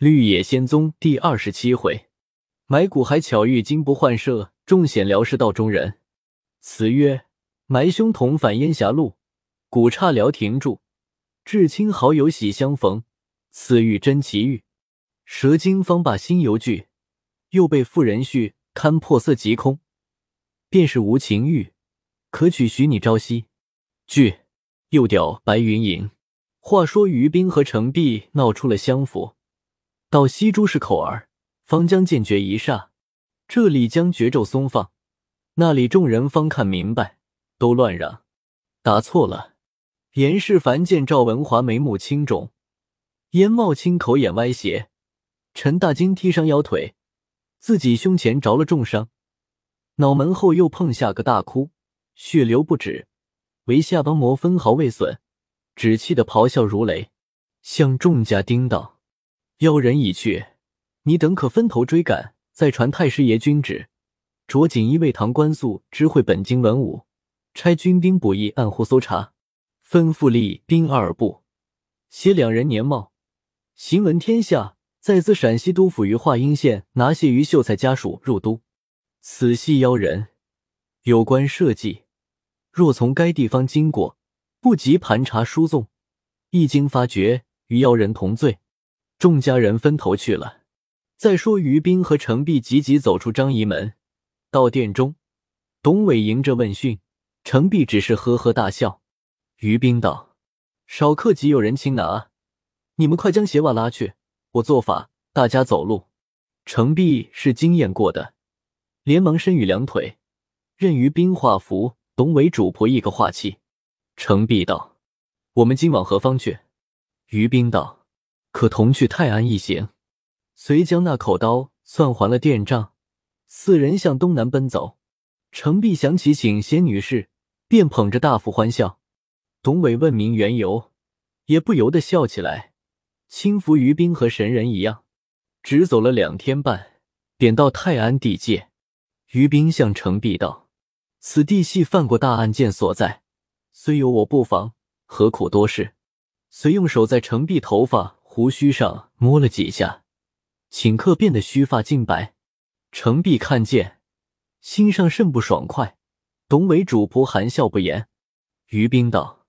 绿野仙踪第二十七回，埋骨还巧遇金不换色，众险辽是道中人。词曰：埋凶同返烟霞路，古刹聊亭住，至亲好友喜相逢。此遇真奇遇，蛇精方把心犹惧，又被妇人续，堪破色即空。便是无情欲，可取许你朝夕。句又调白云隐。话说于冰和程璧闹出了相府。到西珠市口儿，方将剑诀一煞，这里将绝咒松放，那里众人方看明白，都乱嚷，答错了。严世蕃见赵文华眉目青肿，烟冒青口眼歪斜，陈大金踢伤腰腿，自己胸前着了重伤，脑门后又碰下个大窟，血流不止，唯下邦膜分毫未损，只气得咆哮如雷，向众家叮道。妖人已去，你等可分头追赶，再传太师爷君旨，着锦衣卫唐官宿知会本京文武，差军兵捕役暗户搜查，吩咐立兵二部，携两人年貌，行闻天下，再自陕西都府于华阴县拿谢于秀才家属入都。此系妖人，有关社稷，若从该地方经过，不及盘查输送，一经发觉，与妖人同罪。众家人分头去了。再说，于斌和程璧急急走出张仪门，到殿中，董伟迎着问讯，程璧只是呵呵大笑。于斌道：“少客即有人亲拿，你们快将鞋袜拉去，我做法，大家走路。”程璧是经验过的，连忙伸与两腿，任于斌画符，董伟主仆一个画气。程璧道：“我们今往何方去？”于斌道。可同去泰安一行，遂将那口刀算还了店账。四人向东南奔走。程璧想起请仙女士，便捧着大斧欢笑。董伟问明缘由，也不由得笑起来，轻浮于冰和神人一样。只走了两天半，便到泰安地界。于冰向程璧道：“此地系犯过大案件所在，虽有我不防，何苦多事？”遂用手在程璧头发。胡须上摸了几下，顷刻变得须发尽白。程璧看见，心上甚不爽快。董伟主仆含笑不言。于冰道：“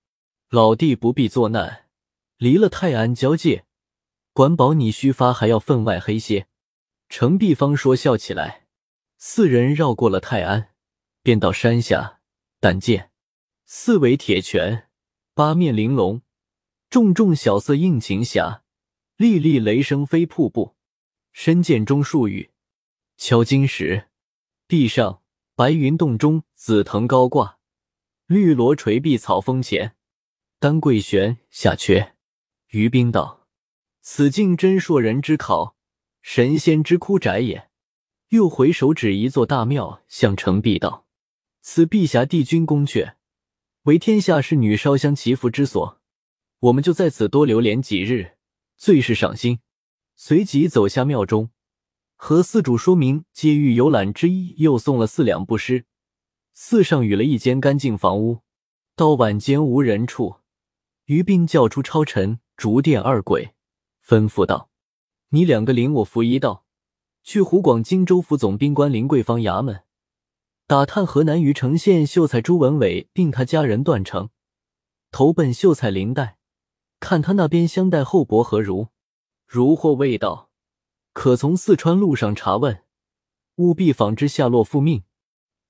老弟不必作难，离了泰安交界，管保你须发还要分外黑些。”程璧方说笑起来。四人绕过了泰安，便到山下。但见四围铁拳，八面玲珑，重重小色映晴霞。粒粒雷声飞瀑布，深涧中数雨敲金石。地上白云洞中紫藤高挂，绿萝垂碧草峰前。丹桂悬下缺。于冰道：“此境真硕人之考，神仙之窟宅也。”又回手指一座大庙，向程璧道：“此碧霞帝君宫阙，为天下侍女烧香祈福之所。我们就在此多留连几日。”最是赏心，随即走下庙中，和寺主说明接遇游览之意，又送了四两布施。寺上与了一间干净房屋。到晚间无人处，于斌叫出超尘、竹殿二鬼，吩咐道：“你两个领我扶一道，去湖广荆州府总兵官林桂芳衙门，打探河南虞城县秀才朱文伟并他家人段成，投奔秀才林黛。”看他那边相待厚薄何如？如或未到，可从四川路上查问，务必访知下落复命。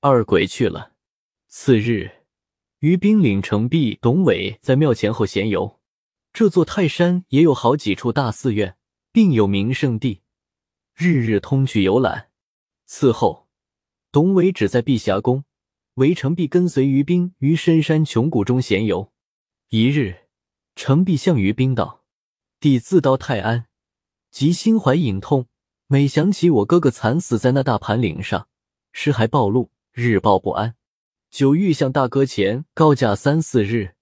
二鬼去了。次日，于兵领程璧、董伟在庙前后闲游。这座泰山也有好几处大寺院，并有名胜地，日日通去游览。此后，董伟只在碧霞宫，韦成璧跟随于兵于深山穷谷中闲游。一日。程璧向于冰道：“弟自到泰安，即心怀隐痛，每想起我哥哥惨死在那大盘岭上，尸骸暴露，日报不安，久欲向大哥前告假三四日，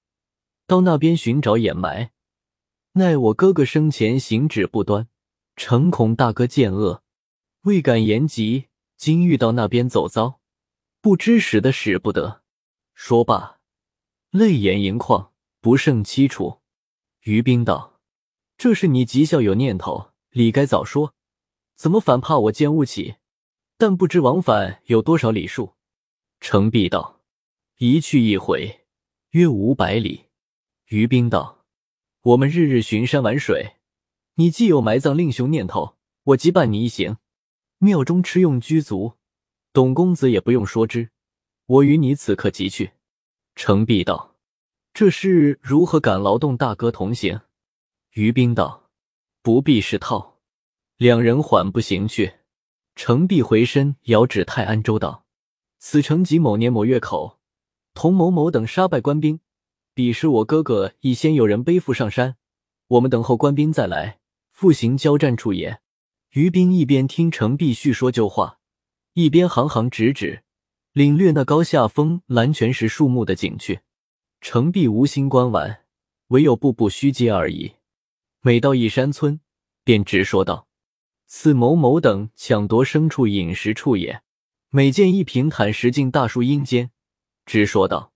到那边寻找掩埋。奈我哥哥生前行止不端，诚恐大哥见恶，未敢言及。今遇到那边走遭，不知使得使不得。”说罢，泪眼盈眶，不胜凄楚。于冰道：“这是你极孝有念头，理该早说，怎么反怕我奸误起？但不知往返有多少里数？”程璧道：“一去一回，约五百里。”于冰道：“我们日日巡山玩水，你既有埋葬令兄念头，我即伴你一行。庙中吃用居足，董公子也不用说之。我与你此刻即去。”程璧道：“这是如何敢劳动大哥同行？”于冰道：“不必是套。”两人缓步行去。程璧回身遥指泰安州道：“此城即某年某月口，同某某等杀败官兵。彼时我哥哥已先有人背负上山，我们等候官兵再来，复行交战处也。”于冰一边听程璧叙说旧话，一边行行指指，领略那高下峰蓝泉石树木的景趣。程璧无心观玩，唯有步步虚阶而已。每到一山村，便直说道。此某某等抢夺牲畜饮食处也。每见一平坦石径大树阴间，直说道：“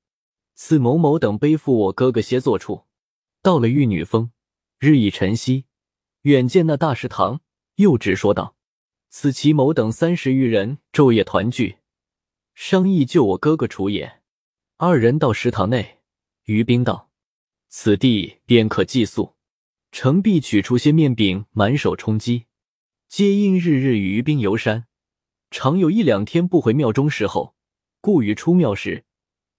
此某某等背负我哥哥歇坐处。”到了玉女峰，日已晨曦，远见那大食堂，又直说道：“此齐某等三十余人昼夜团聚，商议救我哥哥处也。”二人到食堂内，于冰道：“此地便可寄宿。”程璧取出些面饼，满手充饥。皆因日日与于冰游山，常有一两天不回庙中时候，故于出庙时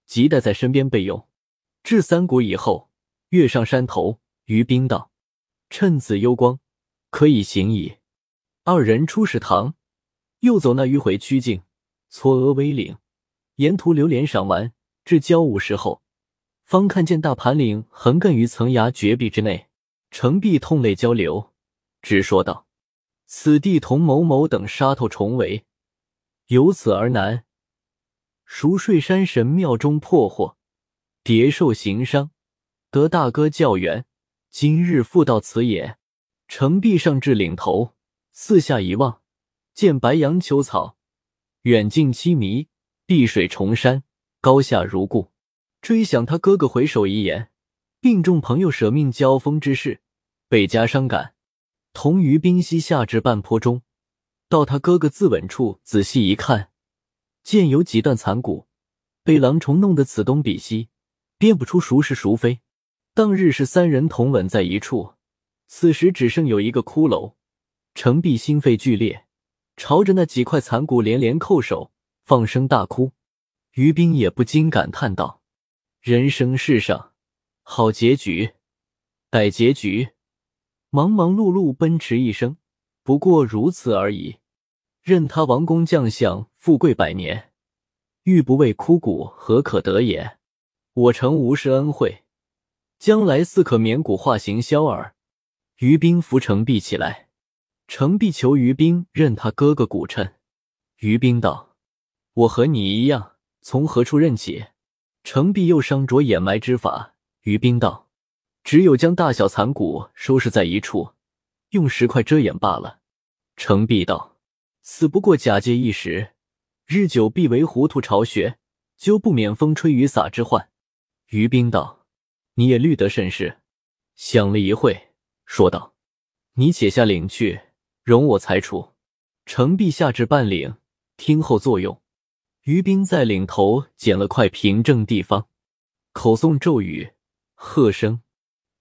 即带在身边备用。至三谷以后，跃上山头，于冰道：“趁此幽光，可以行矣。”二人出食堂，又走那迂回曲径，嵯峨巍岭，沿途流连赏玩。至交午时候，方看见大盘岭横亘于层崖绝壁之内。程璧痛泪交流，直说道。此地同某某等杀头重围，由此而南，熟睡山神庙中破获，蝶兽行伤，得大哥教援，今日复到此也。城壁上至岭头，四下一望，见白杨秋草，远近凄迷，碧水重山，高下如故。追想他哥哥回首遗言，病重朋友舍命交锋之事，倍加伤感。同于冰溪下至半坡中，到他哥哥自刎处，仔细一看，见有几段残骨，被狼虫弄得此东彼西，辨不出孰是孰非。当日是三人同吻在一处，此时只剩有一个骷髅。程璧心肺剧烈，朝着那几块残骨连连叩首，放声大哭。于冰也不禁感叹道：“人生世上，好结局，歹结局。”忙忙碌碌奔驰一生，不过如此而已。任他王公将相，富贵百年，欲不为枯骨，何可得也？我诚无失恩惠，将来似可免骨化形消耳。于冰扶程璧起来，程璧求于冰认他哥哥骨称。于冰道：“我和你一样，从何处认起？”程璧又商着掩埋之法。于冰道。只有将大小残骨收拾在一处，用石块遮掩罢了。程璧道：“此不过假借一时，日久必为糊涂巢穴，就不免风吹雨洒之患。”于冰道：“你也虑得甚是。”想了一会，说道：“你且下岭去，容我裁处。”程璧下至半岭，听候作用。于兵在岭头捡了块平正地方，口诵咒语，喝声。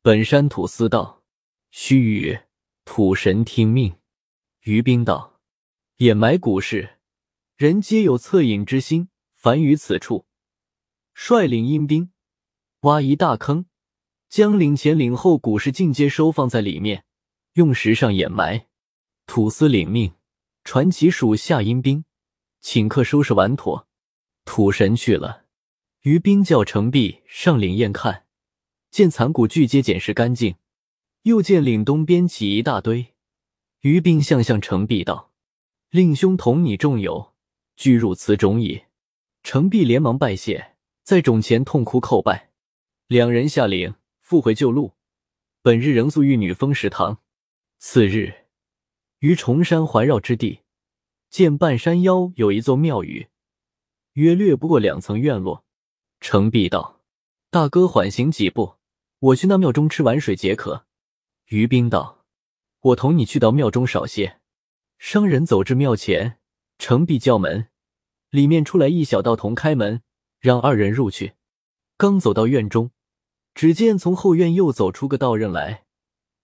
本山土司道，须臾土神听命。于兵道：掩埋古事，人皆有恻隐之心。凡于此处，率领阴兵挖一大坑，将领前领后古事尽皆收放在里面，用石上掩埋。土司领命，传其属下阴兵，请客收拾完妥。土神去了，于冰叫程璧上岭验看。见残骨俱皆捡拾干净，又见岭东边起一大堆。于冰向向程璧道：“令兄同你众友俱入此冢矣。”程璧连忙拜谢，在冢前痛哭叩拜。两人下岭，复回旧路。本日仍宿玉女峰食堂。次日，于崇山环绕之地，见半山腰有一座庙宇，约略不过两层院落。程璧道：“大哥缓行几步。”我去那庙中吃碗水解渴。于冰道：“我同你去到庙中少歇。”商人走至庙前，程璧叫门，里面出来一小道童开门，让二人入去。刚走到院中，只见从后院又走出个道人来，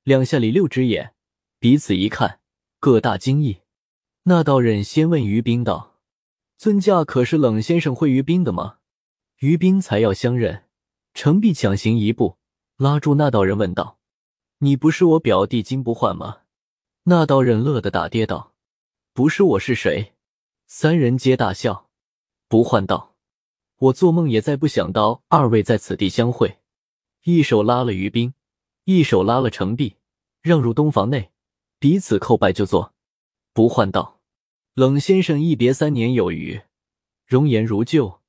两下里六只眼，彼此一看，各大惊异。那道人先问于冰道：“尊驾可是冷先生会于冰的吗？”于冰才要相认，程璧抢行一步，拉住那道人问道：“你不是我表弟金不换吗？”那道人乐得打跌道：“不是我是谁？”三人皆大笑。不换道：“我做梦也再不想到二位在此地相会。”一手拉了于冰，一手拉了程璧，让入东房内，彼此叩拜就坐。不换道：“冷先生一别三年有余，容颜如旧。”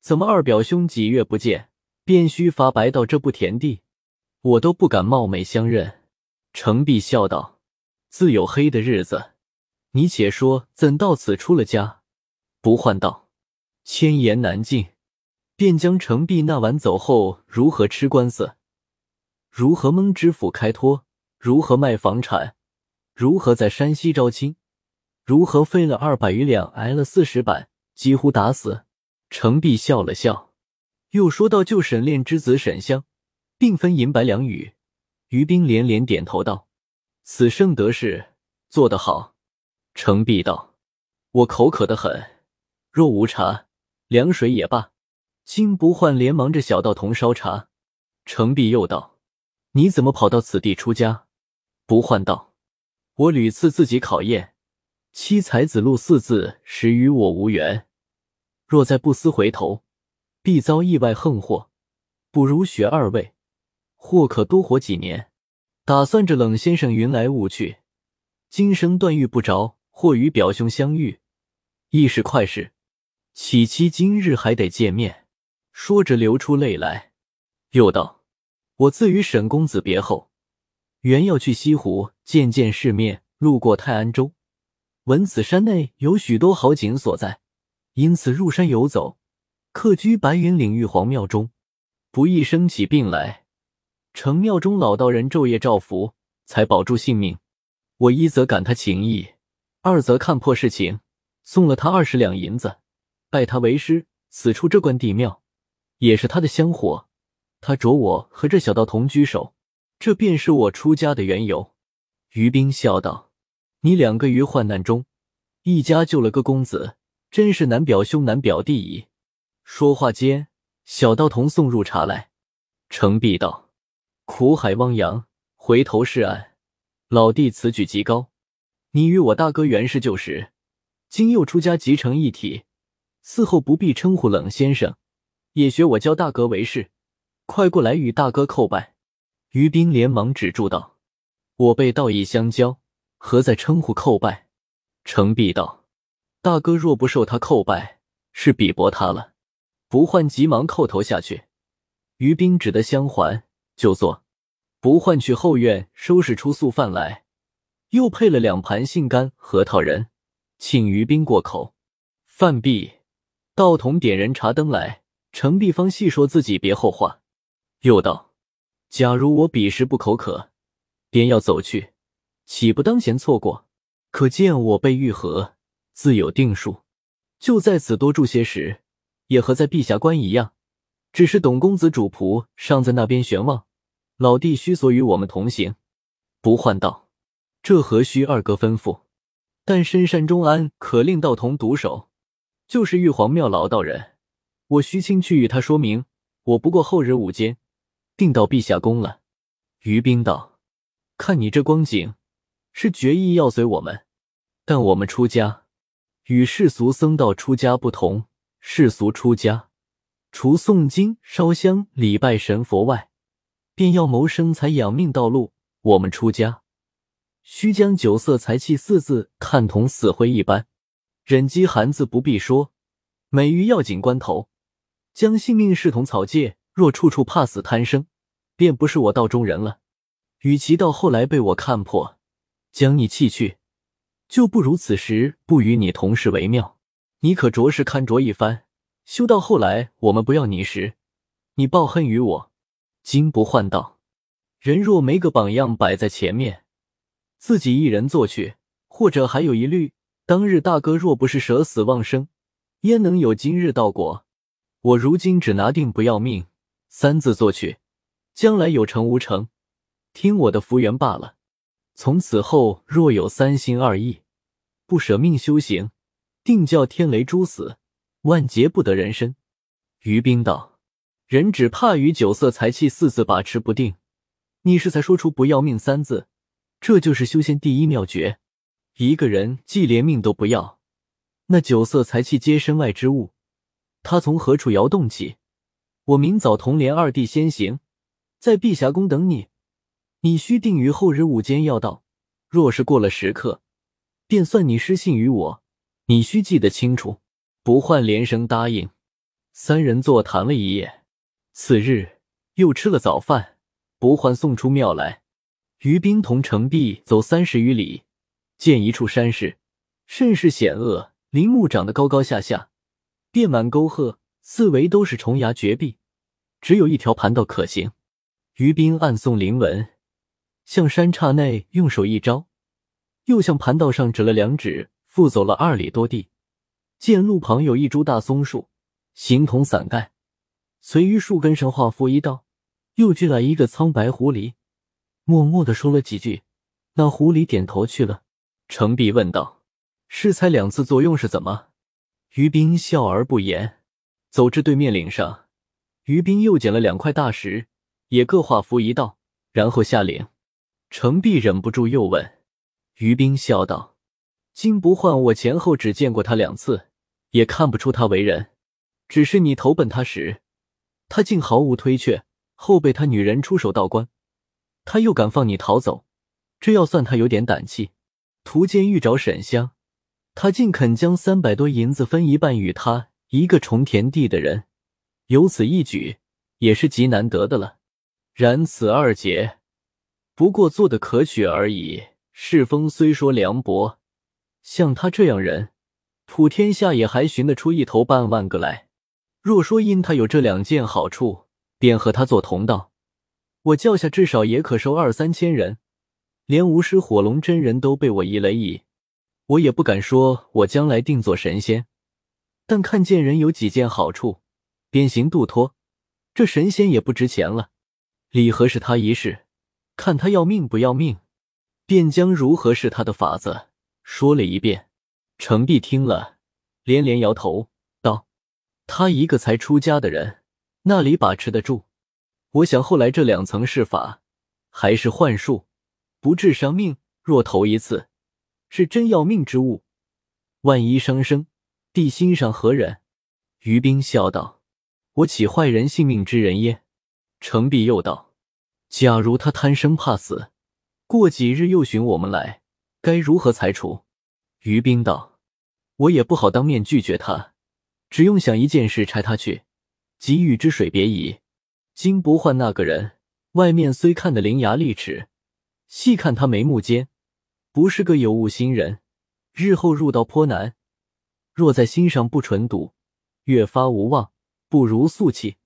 怎么二表兄几月不见，便须发白到这步田地？我都不敢冒昧相认。程璧笑道：“自有黑的日子，你且说怎到此出了家？”不换道：“千言难尽。”便将程璧那晚走后如何吃官司，如何蒙知府开脱，如何卖房产，如何在山西招亲，如何费了二百余两挨了四十板，几乎打死。程璧笑了笑，又说道：“就沈炼之子沈香，并分银白两语。”于冰连连点头道：“此生得势，做得好。”程璧道：“我口渴的很，若无茶凉水也罢。”金不换连忙着小道童烧茶。程璧又道：“你怎么跑到此地出家？”不换道：“我屡次自己考验，七才子路四字，实与我无缘。”若再不思回头，必遭意外横祸。不如学二位，或可多活几年。打算着冷先生云来雾去，今生断遇不着，或与表兄相遇，亦是快事。岂期今日还得见面？说着流出泪来，又道：“我自与沈公子别后，原要去西湖见见世面，路过泰安州，闻此山内有许多好景所在。”因此入山游走，客居白云岭玉皇庙中，不易生起病来。城庙中老道人昼夜照拂，才保住性命。我一则感他情谊，二则看破事情，送了他二十两银子，拜他为师。此处这关帝庙，也是他的香火。他着我和这小道同居首，这便是我出家的缘由。于冰笑道：“你两个于患难中，一家救了个公子。”真是难表兄难表弟矣。说话间，小道童送入茶来。程璧道：“苦海汪洋，回头是岸。老弟此举极高。你与我大哥原是旧识，今又出家即成一体，嗣后不必称呼冷先生，也学我教大哥为师。快过来与大哥叩拜。”于斌连忙止住道：“我辈道义相交，何在称呼叩拜？”程璧道。大哥若不受他叩拜，是鄙薄他了。不换急忙叩头下去。于斌只得相还，就坐。不换去后院收拾出素饭来，又配了两盘杏干核桃仁，请于斌过口。饭毕，道童点人茶灯来。程璧方细说自己别后话，又道：“假如我彼时不口渴，便要走去，岂不当前错过？可见我辈愈合。”自有定数，就在此多住些时，也和在陛下关一样。只是董公子主仆尚在那边悬望，老弟须所与我们同行。不换道，这何须二哥吩咐？但深山中安可令道童独守，就是玉皇庙老道人，我须亲去与他说明。我不过后日午间定到陛下宫了。于冰道，看你这光景，是决意要随我们，但我们出家。与世俗僧道出家不同，世俗出家，除诵经、烧香、礼拜神佛外，便要谋生财养命道路。我们出家，须将酒色财气四字看同死灰一般，忍饥寒字不必说，每于要紧关头，将性命视同草芥。若处处怕死贪生，便不是我道中人了。与其到后来被我看破，将你弃去。就不如此时不与你同事为妙。你可着实看着一番，修到后来我们不要你时，你报恨于我。金不换道，人若没个榜样摆在前面，自己一人做去，或者还有一虑：当日大哥若不是舍死忘生，焉能有今日道果？我如今只拿定不要命三字做去，将来有成无成，听我的福缘罢了。从此后若有三心二意，不舍命修行，定叫天雷诛死，万劫不得人身。于冰道：“人只怕与酒色财气四字把持不定，你是才说出不要命三字，这就是修仙第一妙诀。一个人既连命都不要，那酒色财气皆身外之物。”他从何处摇动起？我明早同连二弟先行，在碧霞宫等你。你须定于后日午间要到。若是过了时刻，便算你失信于我。你须记得清楚。不换连声答应。三人坐谈了一夜。次日又吃了早饭，不换送出庙来。于冰同程璧走三十余里，见一处山势，甚是险恶，林木长得高高下下。遍满沟壑，四围都是重崖绝壁，只有一条盘道可行。于冰暗诵灵文，向山岔内用手一招，又向盘道上指了两指，复走了二里多地，见路旁有一株大松树，形同伞盖，随于树根上画符一道，又聚来一个苍白狐狸，默默的说了几句，那狐狸点头去了。程璧问道：“适才两次作用是怎么？”于冰笑而不言，走至对面岭上，于冰又捡了两块大石，也各画符一道，然后下岭。程璧忍不住又问，于冰笑道：“金不换，我前后只见过他两次，也看不出他为人。只是你投奔他时，他竟毫无推却，后被他女人出手道观，他又敢放你逃走，这要算他有点胆气。途间遇着沈香。”他竟肯将三百多银子分一半与他一个重田地的人，有此一举也是极难得的了。然此二劫不过做的可取而已。世风虽说凉薄，像他这样人，普天下也还寻得出一头半万个来。若说因他有这两件好处，便和他做同道，我叫下至少也可收二三千人，连无师火龙真人都被我一雷矣。我也不敢说，我将来定做神仙，但看见人有几件好处，便行度脱，这神仙也不值钱了。李和是他一事，看他要命不要命，便将如何是他的法子说了一遍。程璧听了，连连摇头道：“他一个才出家的人，那里把持得住？我想后来这两层是法，还是幻术，不致伤命。若头一次。”是真要命之物，万一伤生，帝心上何忍？于冰笑道：“我岂坏人性命之人耶？”程璧又道：“假如他贪生怕死，过几日又寻我们来，该如何裁处？”于冰道：“我也不好当面拒绝他，只用想一件事差他去，给予之水别矣。金不换那个人，外面虽看得伶牙俐齿，细看他眉目间。”不是个有物心人，日后入道颇难。若在心上不纯笃，越发无望，不如素气，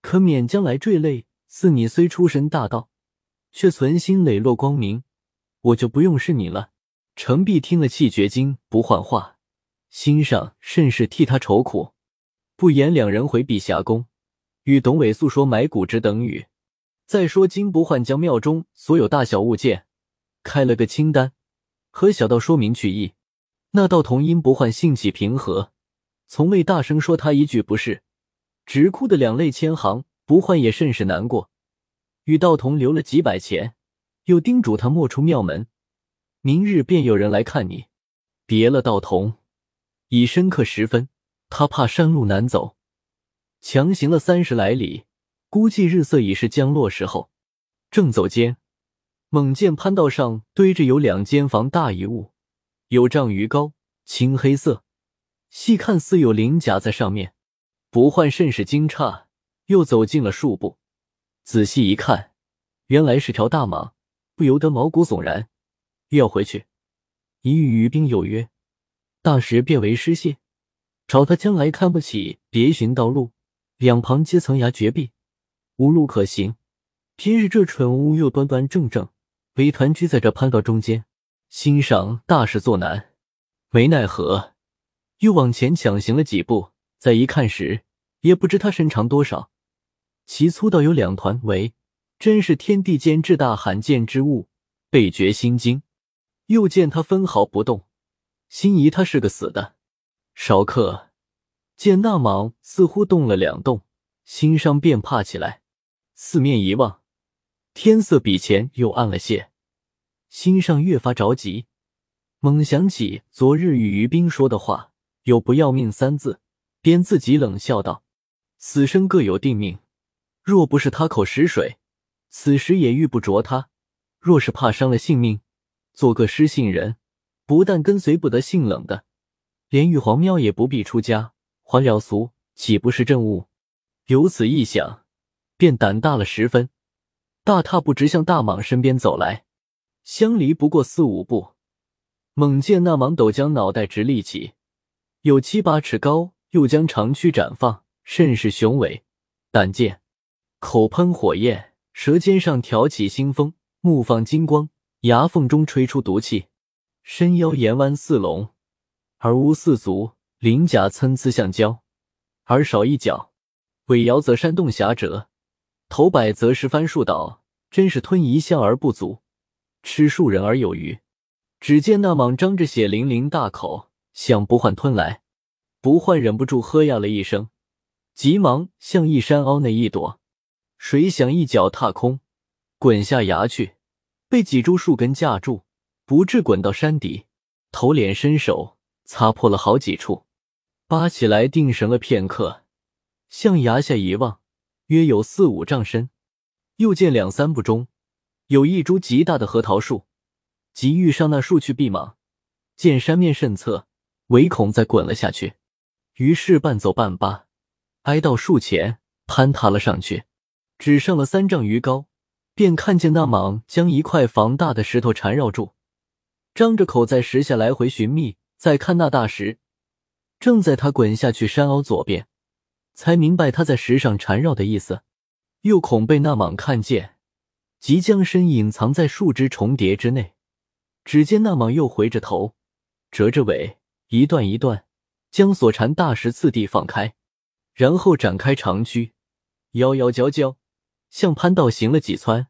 可免将来坠泪。似你虽出身大道，却存心磊落光明，我就不用是你了。程璧听了气绝经不换话，心上甚是替他愁苦，不言两人回碧霞宫，与董伟诉说买谷之等语。再说金不换将庙中所有大小物件开了个清单。和小道说明去意，那道童因不换性气平和，从未大声说他一句不是，直哭的两泪千行。不换也甚是难过，与道童留了几百钱，又叮嘱他莫出庙门，明日便有人来看你。别了道童，已深刻时分，他怕山路难走，强行了三十来里，估计日色已是将落时候，正走间。猛见攀道上堆着有两间房大一物，有丈余高，青黑色，细看似有鳞甲在上面。不换甚是惊诧，又走近了数步，仔细一看，原来是条大蟒，不由得毛骨悚然。欲要回去，一遇于冰有约，大石变为失谢，朝他将来看不起，别寻道路，两旁皆层崖绝壁，无路可行。平日这蠢物又端端正正。为团居在这攀道中间。心上大事作难，没奈何，又往前抢行了几步。再一看时，也不知他身长多少，其粗到有两团围，真是天地间至大罕见之物，倍觉心惊。又见他分毫不动，心疑他是个死的。少客见那蟒似乎动了两动，心上便怕起来，四面一望，天色比前又暗了些，心上越发着急，猛想起昨日与于冰说的话，有不要命三字。便自己冷笑道：“死生各有定命，若不是他口食水，此时也遇不着他。若是怕伤了性命，做个失信人，不但跟随不得性冷的，连玉皇庙也不必出家，还了俗，岂不是正误？”由此一想，便胆大了十分，大踏步直向大蟒身边走来。相离不过四五步，猛见那蟒斗将脑袋直立起，有七八尺高。又将长躯展放，甚是雄伟。但见口喷火焰，舌尖上挑起腥风，目放金光，牙缝中吹出毒气。身腰岩弯似龙，而无四足；鳞甲参差相交，而少一角。尾摇则山洞狭折，头摆则石翻树倒，真是吞一象而不足，吃数人而有余。只见那蟒张着血淋淋大口，向不换吞来。不换忍不住喝呀了一声，急忙向一山凹内一躲，谁想一脚踏空，滚下崖去，被几株树根架住，不至滚到山底。头脸伸手擦破了好几处，扒起来定神了片刻，向崖下一望，约有四五丈深。又见两三步中有一株极大的核桃树，急欲上那树去避莽，见山面甚侧，唯恐再滚了下去。于是半走半扒，挨到树前，攀爬了上去，只上了三丈余高，便看见那蟒将一块房大的石头缠绕住，张着口在石下来回寻觅。再看那大石，正在他滚下去山凹左边，才明白他在石上缠绕的意思。又恐被那蟒看见，即将身隐藏在树枝重叠之内。只见那蟒又回着头，折着尾，一段一段。将所缠大石次第放开，然后展开长躯，摇摇角角向潘道行了几窜，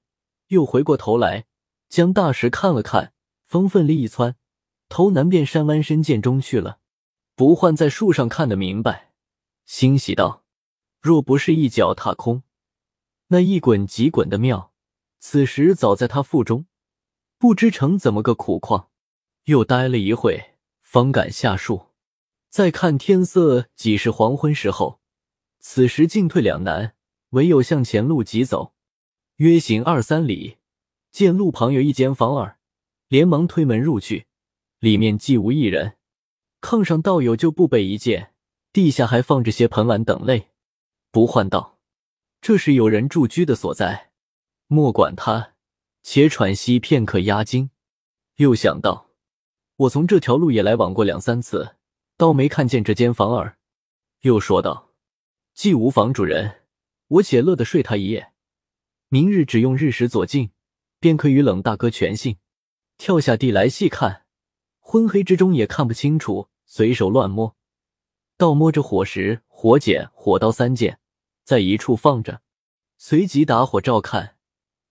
又回过头来将大石看了看，风奋力一窜，头南便山湾深涧中去了。不换在树上看得明白，欣喜道：“若不是一脚踏空，那一滚即滚的妙，此时早在他腹中，不知成怎么个苦况。”又呆了一会，方敢下树。再看天色几是黄昏时候，此时进退两难，唯有向前路疾走。约行二三里，见路旁有一间房儿，连忙推门入去，里面既无一人，炕上倒有旧布被一件，地下还放着些盆碗等类。不唤道：“这是有人住居的所在，莫管他，且喘息片刻压惊。”又想到，我从这条路也来往过两三次。倒没看见这间房儿，又说道：“既无房主人，我且乐得睡他一夜。明日只用日食左近，便可与冷大哥全信。”跳下地来细看，昏黑之中也看不清楚，随手乱摸，倒摸着火石、火剪、火刀三件，在一处放着，随即打火照看，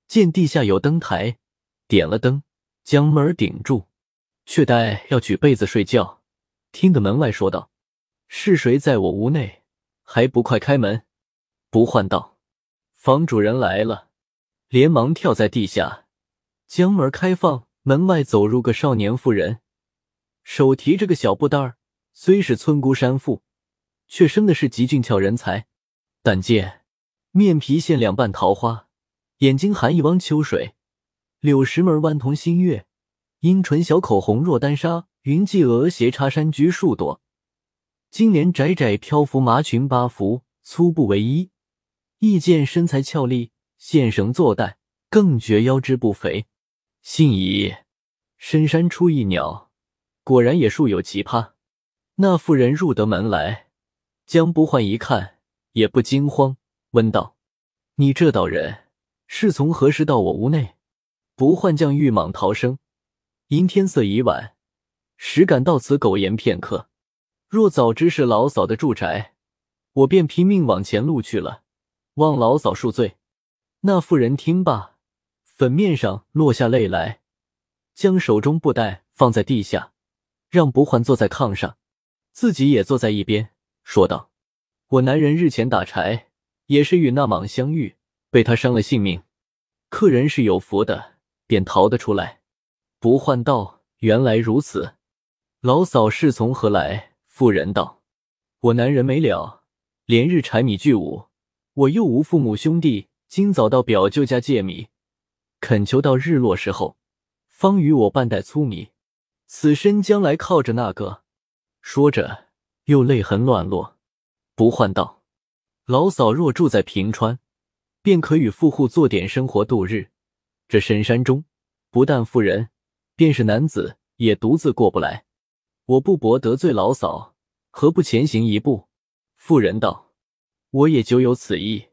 见地下有灯台，点了灯，将门顶住，却待要取被子睡觉。听得门外说道：“是谁在我屋内？还不快开门！”不唤道：“房主人来了。”连忙跳在地下，将门开放。门外走入个少年妇人，手提着个小布袋儿，虽是村姑山妇，却生的是极俊俏人才。但见面皮现两瓣桃花，眼睛含一汪秋水，柳石门弯同新月，阴唇小口红若丹砂。云髻额斜插山菊数朵，金莲窄窄漂浮麻裙八幅，粗布为衣。一见身材俏丽，线绳作带，更觉腰肢不肥。信矣，深山出一鸟，果然也数有奇葩。那妇人入得门来，将不换一看，也不惊慌，问道：“你这道人是从何时到我屋内？”不换将玉蟒逃生。因天色已晚，实感到此苟延片刻。若早知是老嫂的住宅，我便拼命往前路去了，望老嫂恕罪。那妇人听罢，粉面上落下泪来，将手中布袋放在地下，让不换坐在炕上，自己也坐在一边，说道：“我男人日前打柴，也是与那蟒相遇，被他伤了性命。客人是有福的，便逃得出来。”不换道：“原来如此，老嫂是从何来？”妇人道：“我男人没了，连日柴米俱无，我又无父母兄弟，今早到表舅家借米，恳求到日落时候，方与我半袋粗米。此身将来靠着那个。”说着，又泪痕乱落。不换道：“老嫂若住在平川，便可与富户做点生活度日。这深山中，不但妇人，便是男子也独自过不来。”我不博得罪老嫂，何不前行一步？妇人道：“我也久有此意，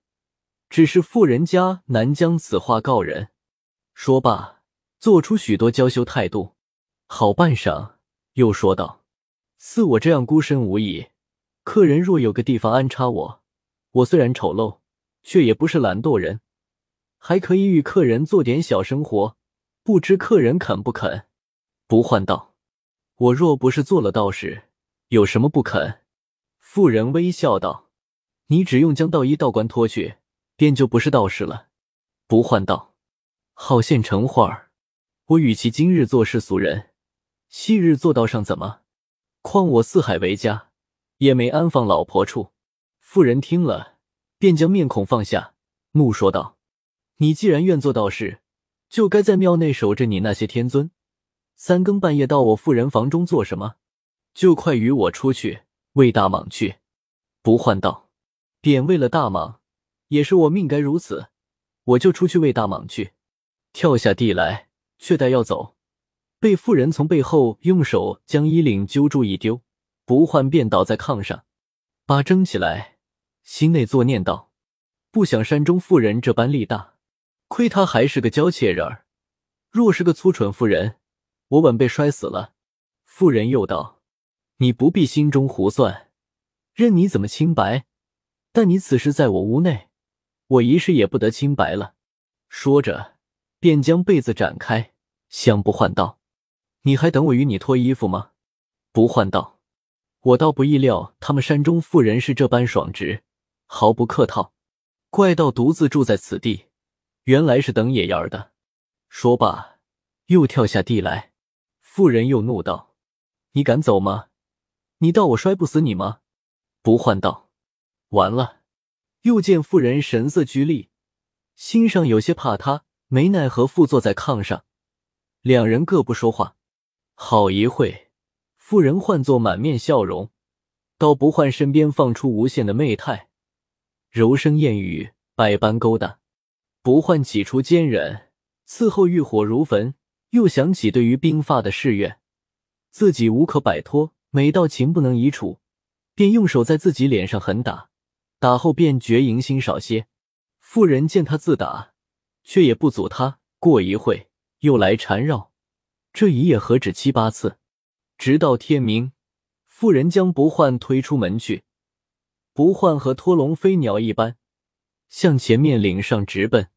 只是妇人家难将此话告人。”说罢，做出许多娇羞态度。好半晌，又说道：“似我这样孤身无倚，客人若有个地方安插我，我虽然丑陋，却也不是懒惰人，还可以与客人做点小生活。不知客人肯不肯？”不换道。我若不是做了道士，有什么不肯？妇人微笑道：“你只用将道衣道冠脱去，便就不是道士了。”不换道：“好现成话儿，我与其今日做世俗人，昔日做道上怎么？况我四海为家，也没安放老婆处。”妇人听了，便将面孔放下，怒说道：“你既然愿做道士，就该在庙内守着你那些天尊。”三更半夜到我妇人房中做什么？就快与我出去喂大蟒去！不换道，便为了大蟒，也是我命该如此。我就出去喂大蟒去。跳下地来，却待要走，被妇人从背后用手将衣领揪住一丢，不换便倒在炕上，把睁起来，心内作念道：不想山中妇人这般力大，亏她还是个娇怯人儿，若是个粗蠢妇人。我稳被摔死了。妇人又道：“你不必心中胡算，任你怎么清白。但你此时在我屋内，我一时也不得清白了。”说着，便将被子展开，向不换道：“你还等我与你脱衣服吗？”不换道：“我倒不意料他们山中妇人是这般爽直，毫不客套。怪道独自住在此地，原来是等野儿的。”说罢，又跳下地来。妇人又怒道：“你敢走吗？你道我摔不死你吗？”不换道：“完了。”又见妇人神色拘厉，心上有些怕他，没奈何，复坐在炕上，两人各不说话。好一会，妇人换作满面笑容，到不换身边放出无限的媚态，柔声艳语，百般勾搭。不换起初坚忍，伺候欲火如焚。又想起对于兵发的誓愿，自己无可摆脱。每到情不能移除，便用手在自己脸上狠打，打后便觉迎心少些。妇人见他自打，却也不阻他。过一会，又来缠绕，这一夜何止七八次，直到天明，妇人将不换推出门去。不换和脱龙飞鸟一般，向前面岭上直奔。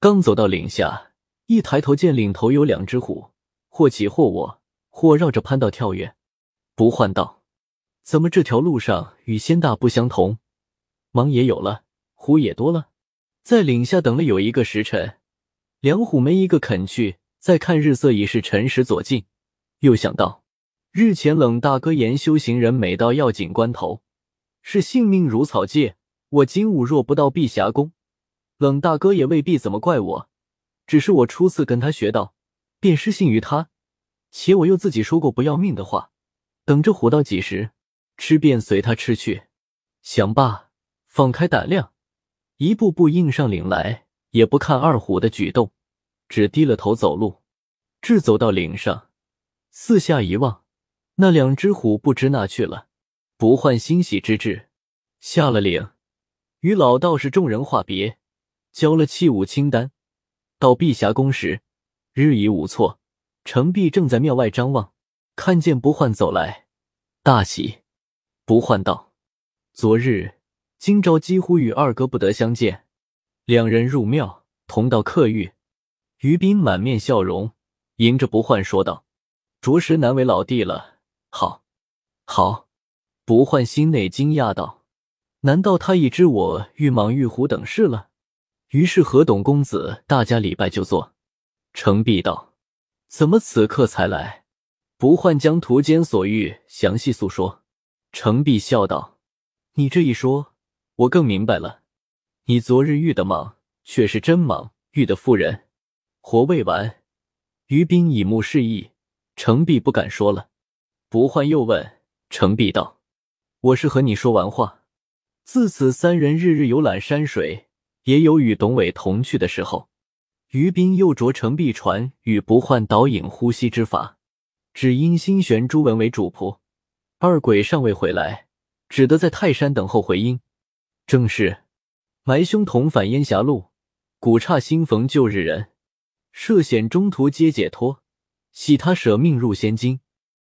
刚走到岭下。一抬头见岭头有两只虎，或起或卧，或绕着攀道跳跃。不换道，怎么这条路上与仙大不相同？忙也有了，虎也多了。在岭下等了有一个时辰，两虎没一个肯去。再看日色已是辰时左近，又想到日前冷大哥言修行人每到要紧关头，是性命如草芥。我今午若不到碧霞宫，冷大哥也未必怎么怪我。只是我初次跟他学道，便失信于他，且我又自己说过不要命的话，等着虎到几时吃便随他吃去。想罢，放开胆量，一步步应上岭来，也不看二虎的举动，只低了头走路。至走到岭上，四下一望，那两只虎不知哪去了。不换欣喜之至，下了岭，与老道士众人话别，交了器物清单。到碧霞宫时，日已午错，程璧正在庙外张望，看见不换走来，大喜。不换道：“昨日、今朝几乎与二哥不得相见。”两人入庙，同到客寓。于斌满面笑容，迎着不换说道：“着实难为老弟了。”好，好。不换心内惊讶道：“难道他已知我玉蟒玉虎等事了？”于是和董公子大家礼拜就坐。程璧道：“怎么此刻才来？”不换将途间所遇详细诉说。程璧笑道：“你这一说，我更明白了。你昨日遇的蟒，却是真蟒，遇的妇人。”活未完，于斌以目示意，程璧不敢说了。不换又问程璧道：“我是和你说完话。自此三人日日游览山水，也有与董伟同去的时候。”于斌又着程璧传与不换导引呼吸之法，只因心玄朱文为主仆。二鬼尚未回来，只得在泰山等候回音。正是埋胸同返烟霞路，古刹新逢旧日人。涉险中途皆解脱，喜他舍命入仙境。